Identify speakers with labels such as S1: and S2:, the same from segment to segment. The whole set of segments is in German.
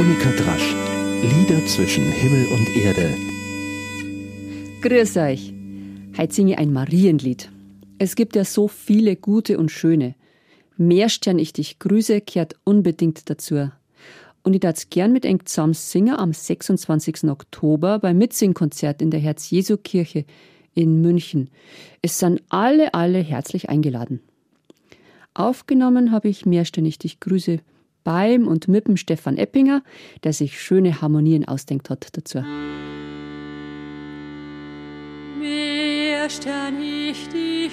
S1: Monika Drasch. Lieder zwischen Himmel und Erde.
S2: Grüß euch. Heute singe ich ein Marienlied. Es gibt ja so viele gute und schöne. Mehrstern ich dich grüße kehrt unbedingt dazu. Und ich darf gern mit eng zusammen singen am 26. Oktober beim Mitsingkonzert in der Herz-Jesu-Kirche in München. Es sind alle, alle herzlich eingeladen. Aufgenommen habe ich mehrständig dich grüße beim und mit dem Stefan Eppinger, der sich schöne Harmonien ausdenkt hat dazu.
S3: Mehrständig dich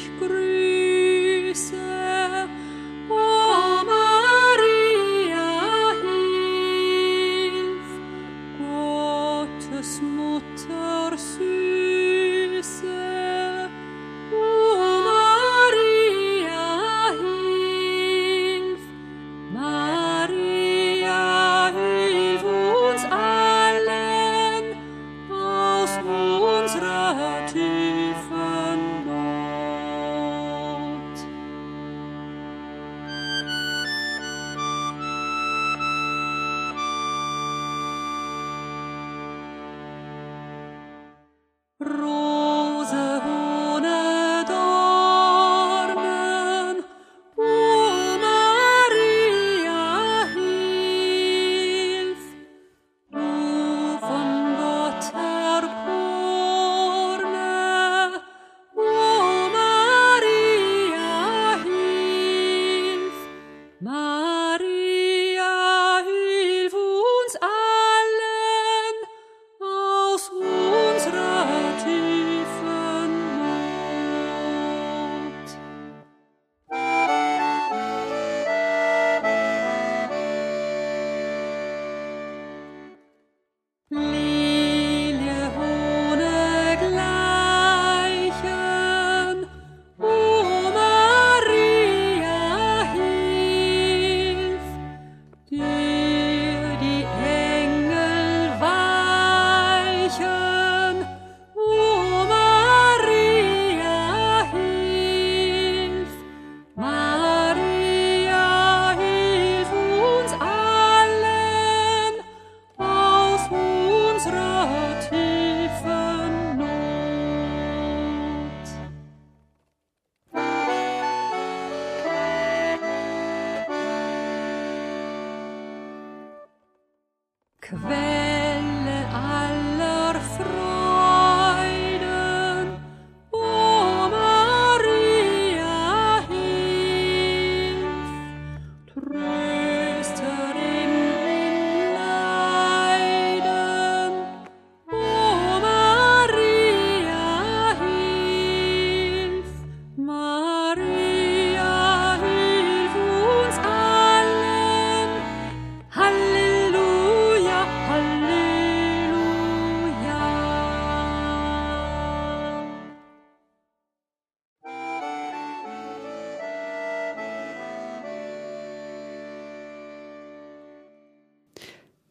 S3: Come on.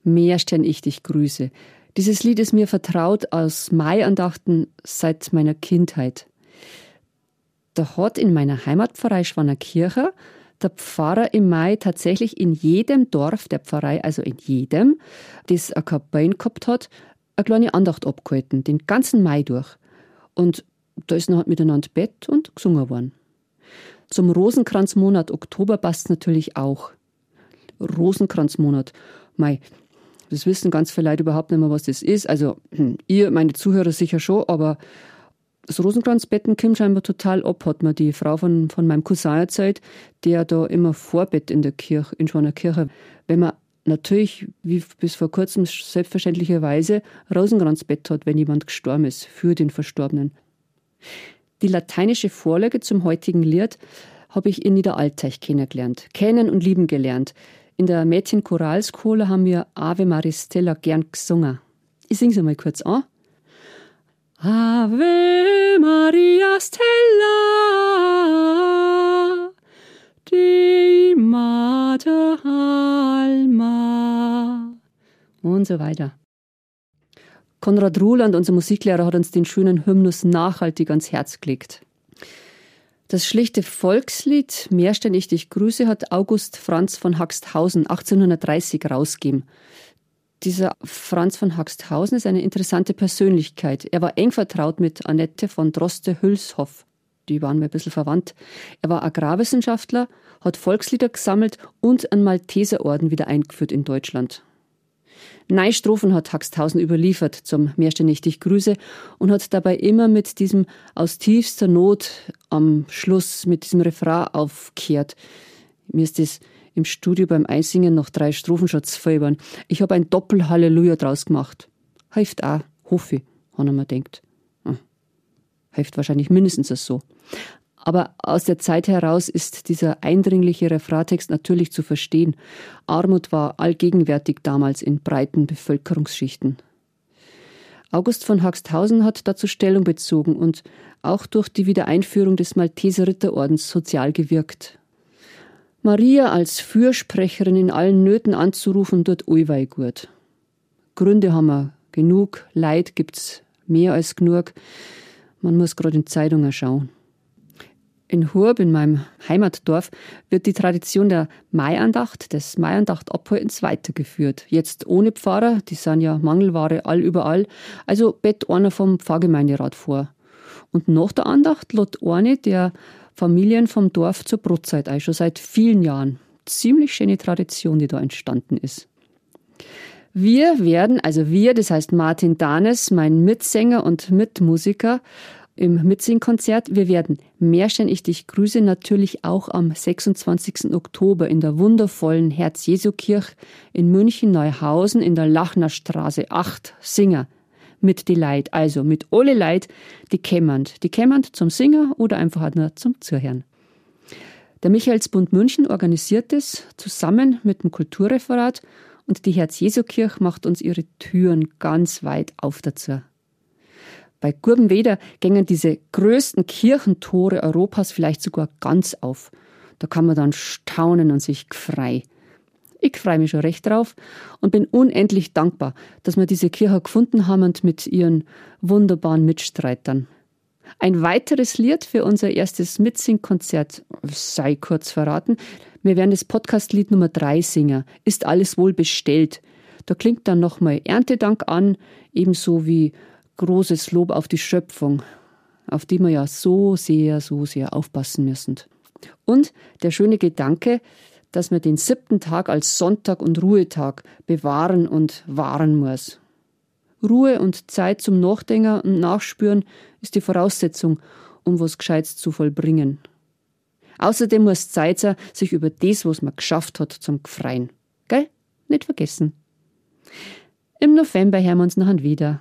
S2: Mehrstern ich dich grüße. Dieses Lied ist mir vertraut aus Maiandachten seit meiner Kindheit. Da hat in meiner Heimatpfarrei Schwanerkirche der Pfarrer im Mai tatsächlich in jedem Dorf der Pfarrei, also in jedem, das eine Kapelle gehabt hat, eine kleine Andacht abgehalten, den ganzen Mai durch. Und da ist noch miteinander Bett und gesungen worden. Zum Rosenkranzmonat Oktober passt natürlich auch. Rosenkranzmonat. Mai, das wissen ganz viele Leute überhaupt nicht mehr, was das ist. Also hm, ihr, meine Zuhörer sicher schon, aber das Rosenkranzbetten kommt scheinbar total ab, hat mir die Frau von, von meinem Cousin erzählt, der da immer Vorbett in der Kirche, in so einer Kirche. Wenn man natürlich, wie bis vor kurzem selbstverständlicherweise, Rosenkranzbett hat, wenn jemand gestorben ist, für den Verstorbenen. Die lateinische Vorlage zum heutigen Lied habe ich in Niederalteich kennengelernt, kennen und lieben gelernt. In der Mädchenchoralschule haben wir Ave Maristella gern gesungen. Ich singe es mal kurz an. Ave Maria Stella, die Mater Alma und so weiter. Konrad Ruland, unser Musiklehrer, hat uns den schönen Hymnus nachhaltig ans Herz gelegt. Das schlichte Volkslied Mehrständig dich grüße hat August Franz von Haxthausen 1830 rausgegeben.
S3: dieser Franz von Haxthausen ist eine interessante Persönlichkeit. Er war eng vertraut mit Annette von Droste-Hülshoff. Die waren mir ein bisschen verwandt. Er war Agrarwissenschaftler, hat Volkslieder gesammelt und einen Malteserorden wieder eingeführt in Deutschland. Neistrophen hat Haxthausen überliefert zum Mehrständig dich grüße und hat dabei immer mit diesem aus tiefster Not am Schluss mit diesem Refrain aufgekehrt. Mir ist das im Studio beim Einsingen noch drei Strophen schon Ich habe ein Doppel-Halleluja draus gemacht. Hilft auch, hoffe ich, hat er mir denkt. Hm. Hilft wahrscheinlich mindestens so. Aber aus der Zeit heraus ist dieser eindringliche Refratext natürlich zu verstehen. Armut war allgegenwärtig damals in breiten Bevölkerungsschichten. August von Haxthausen hat dazu Stellung bezogen und auch durch die Wiedereinführung des Malteser Ritterordens sozial gewirkt. Maria als Fürsprecherin in allen Nöten anzurufen, dort allweil gut. Gründe haben wir genug, Leid gibt's mehr als genug. Man muss gerade in Zeitungen schauen. In Hurb, in meinem Heimatdorf, wird die Tradition der Maiandacht, des Maiandacht-Abhaltens weitergeführt. Jetzt ohne Pfarrer, die sind ja Mangelware all überall, also bett einer vom Pfarrgemeinderat vor. Und nach der Andacht lädt eine der Familien vom Dorf zur Brotzeit ein, schon seit vielen Jahren. Ziemlich schöne Tradition, die da entstanden ist. Wir werden, also wir, das heißt Martin Danes, mein Mitsänger und Mitmusiker, im Mitsingkonzert. Wir werden Märchen Ich dich grüße natürlich auch am 26. Oktober in der wundervollen Herz-Jesu-Kirche in München-Neuhausen in der Lachner Straße 8 singen. Mit die Leid, also mit alle Leid, die kämmernd. Die kämmernd zum Singen oder einfach halt nur zum Zuhören. Der Michaelsbund München organisiert es zusammen mit dem Kulturreferat und die Herz-Jesu-Kirche macht uns ihre Türen ganz weit auf dazu. Bei Gurbenweder gängen diese größten Kirchentore Europas vielleicht sogar ganz auf. Da kann man dann staunen und sich frei. Ich freue mich schon recht drauf und bin unendlich dankbar, dass wir diese Kirche gefunden haben und mit ihren wunderbaren Mitstreitern. Ein weiteres Lied für unser erstes Mitsingkonzert sei kurz verraten. Wir werden das Podcastlied Nummer drei singen. Ist alles wohl bestellt? Da klingt dann nochmal Erntedank an, ebenso wie großes Lob auf die Schöpfung, auf die wir ja so sehr, so sehr aufpassen müssen. Und der schöne Gedanke, dass man den siebten Tag als Sonntag und Ruhetag bewahren und wahren muss. Ruhe und Zeit zum Nachdenken und Nachspüren ist die Voraussetzung, um was Gescheites zu vollbringen. Außerdem muss Zeit sein, sich über das, was man geschafft hat, zum Gefreien. Gell? Nicht vergessen. Im November hören wir uns nachher wieder